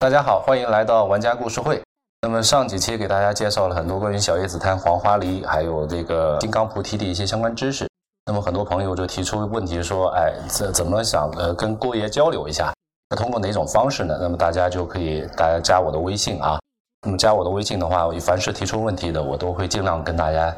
大家好，欢迎来到玩家故事会。那么上几期给大家介绍了很多关于小叶紫檀、黄花梨，还有这个金刚菩提的一些相关知识。那么很多朋友就提出问题说，哎，怎怎么想呃跟郭爷交流一下？那通过哪种方式呢？那么大家就可以大家加我的微信啊。那么加我的微信的话，凡是提出问题的，我都会尽量跟大家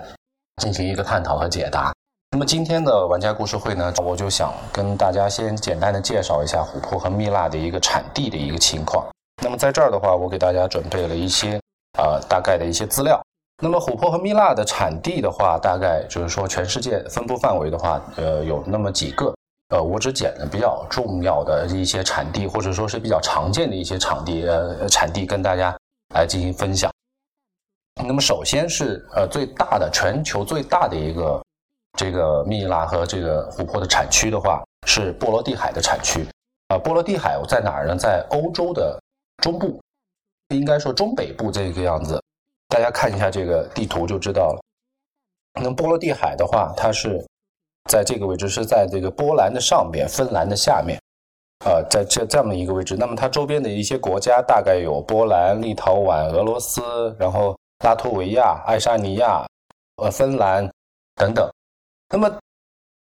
进行一个探讨和解答。那么今天的玩家故事会呢，我就想跟大家先简单的介绍一下琥珀和蜜蜡的一个产地的一个情况。那么在这儿的话，我给大家准备了一些呃大概的一些资料。那么琥珀和蜜蜡的产地的话，大概就是说全世界分布范围的话，呃有那么几个，呃我只捡了比较重要的一些产地，或者说是比较常见的一些场地，呃产地跟大家来进行分享。那么首先是呃最大的全球最大的一个这个蜜蜡和这个琥珀的产区的话，是波罗的海的产区。啊，波罗的海在哪儿呢？在欧洲的。中部，应该说中北部这个样子，大家看一下这个地图就知道了。那波罗的海的话，它是在这个位置，是在这个波兰的上边，芬兰的下面，呃，在这这么一个位置。那么它周边的一些国家大概有波兰、立陶宛、俄罗斯，然后拉脱维亚、爱沙尼亚、呃，芬兰等等。那么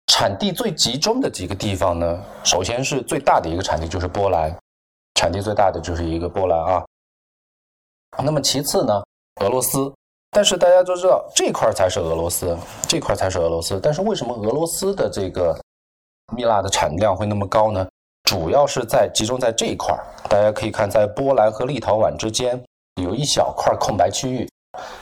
产地最集中的几个地方呢？首先是最大的一个产地就是波兰。产地最大的就是一个波兰啊，那么其次呢，俄罗斯，但是大家都知道这块才是俄罗斯，这块才是俄罗斯。但是为什么俄罗斯的这个蜜蜡的产量会那么高呢？主要是在集中在这一块大家可以看，在波兰和立陶宛之间有一小块空白区域，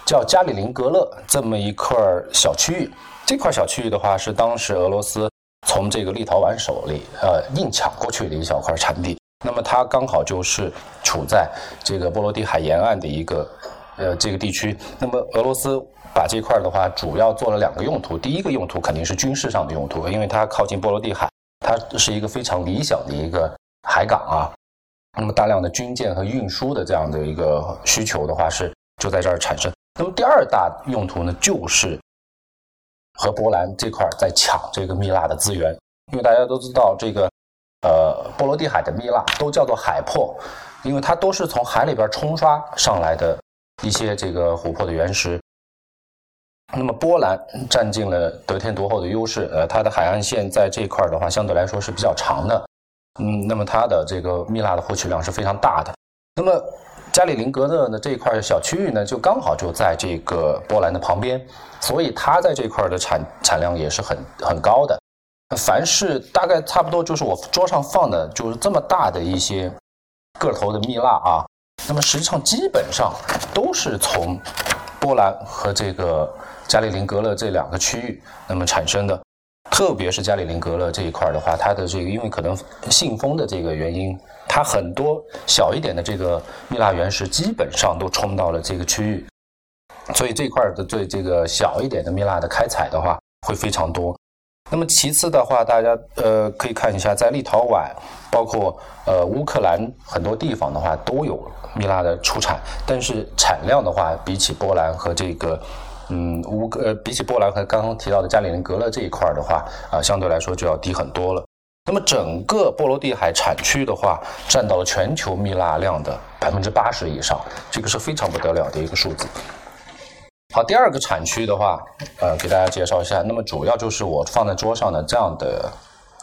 叫加里宁格勒这么一块小区域。这块小区域的话，是当时俄罗斯从这个立陶宛手里呃硬抢过去的一小块产地。那么它刚好就是处在这个波罗的海沿岸的一个呃这个地区。那么俄罗斯把这块的话主要做了两个用途，第一个用途肯定是军事上的用途，因为它靠近波罗的海，它是一个非常理想的一个海港啊。那么大量的军舰和运输的这样的一个需求的话是就在这儿产生。那么第二大用途呢，就是和波兰这块在抢这个蜜蜡的资源，因为大家都知道这个。呃，波罗的海的蜜蜡都叫做海珀，因为它都是从海里边冲刷上来的一些这个琥珀的原石。那么波兰占尽了得天独厚的优势，呃，它的海岸线在这块的话相对来说是比较长的，嗯，那么它的这个蜜蜡的获取量是非常大的。那么加里宁格勒的这一块小区域呢，就刚好就在这个波兰的旁边，所以它在这块的产产量也是很很高的。凡是大概差不多就是我桌上放的，就是这么大的一些个头的蜜蜡啊，那么实际上基本上都是从波兰和这个加里宁格勒这两个区域那么产生的。特别是加里宁格勒这一块的话，它的这个因为可能信封的这个原因，它很多小一点的这个蜜蜡原石基本上都冲到了这个区域，所以这块的对这个小一点的蜜蜡的开采的话会非常多。那么其次的话，大家呃可以看一下，在立陶宛，包括呃乌克兰很多地方的话，都有蜜蜡的出产，但是产量的话，比起波兰和这个嗯乌呃比起波兰和刚刚提到的加里宁格勒这一块的话，啊相对来说就要低很多了。那么整个波罗的海产区的话，占到了全球蜜蜡量的百分之八十以上，这个是非常不得了的一个数字。好，第二个产区的话，呃，给大家介绍一下。那么主要就是我放在桌上的这样的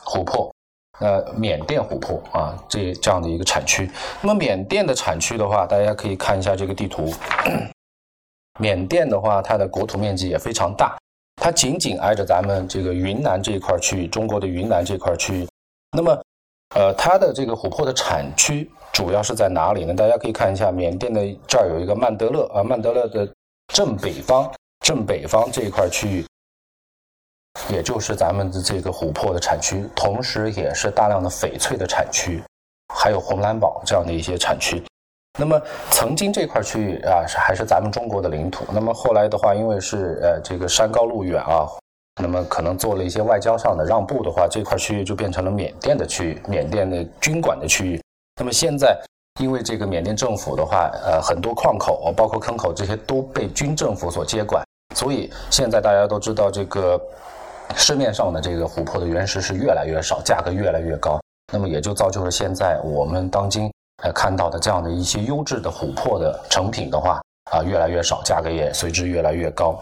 琥珀，呃，缅甸琥珀啊，这这样的一个产区。那么缅甸的产区的话，大家可以看一下这个地图。缅甸的话，它的国土面积也非常大，它紧紧挨着咱们这个云南这一块区域，中国的云南这块区域。那么，呃，它的这个琥珀的产区主要是在哪里呢？大家可以看一下，缅甸的这儿有一个曼德勒啊，曼德勒的。正北方，正北方这一块区域，也就是咱们的这个琥珀的产区，同时也是大量的翡翠的产区，还有红蓝宝这样的一些产区。那么，曾经这块区域啊，是还是咱们中国的领土。那么后来的话，因为是呃这个山高路远啊，那么可能做了一些外交上的让步的话，这块区域就变成了缅甸的区域，缅甸的军管的区域。那么现在。因为这个缅甸政府的话，呃，很多矿口，包括坑口这些都被军政府所接管，所以现在大家都知道，这个市面上的这个琥珀的原石是越来越少，价格越来越高，那么也就造就了现在我们当今呃看到的这样的一些优质的琥珀的成品的话啊越来越少，价格也随之越来越高。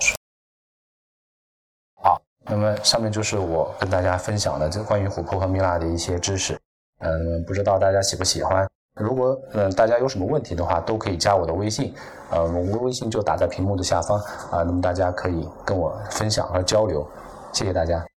那么上面就是我跟大家分享的这关于琥珀和蜜蜡的一些知识，嗯，不知道大家喜不喜欢？如果嗯大家有什么问题的话，都可以加我的微信，呃，我微信就打在屏幕的下方啊，那么大家可以跟我分享和交流。谢谢大家。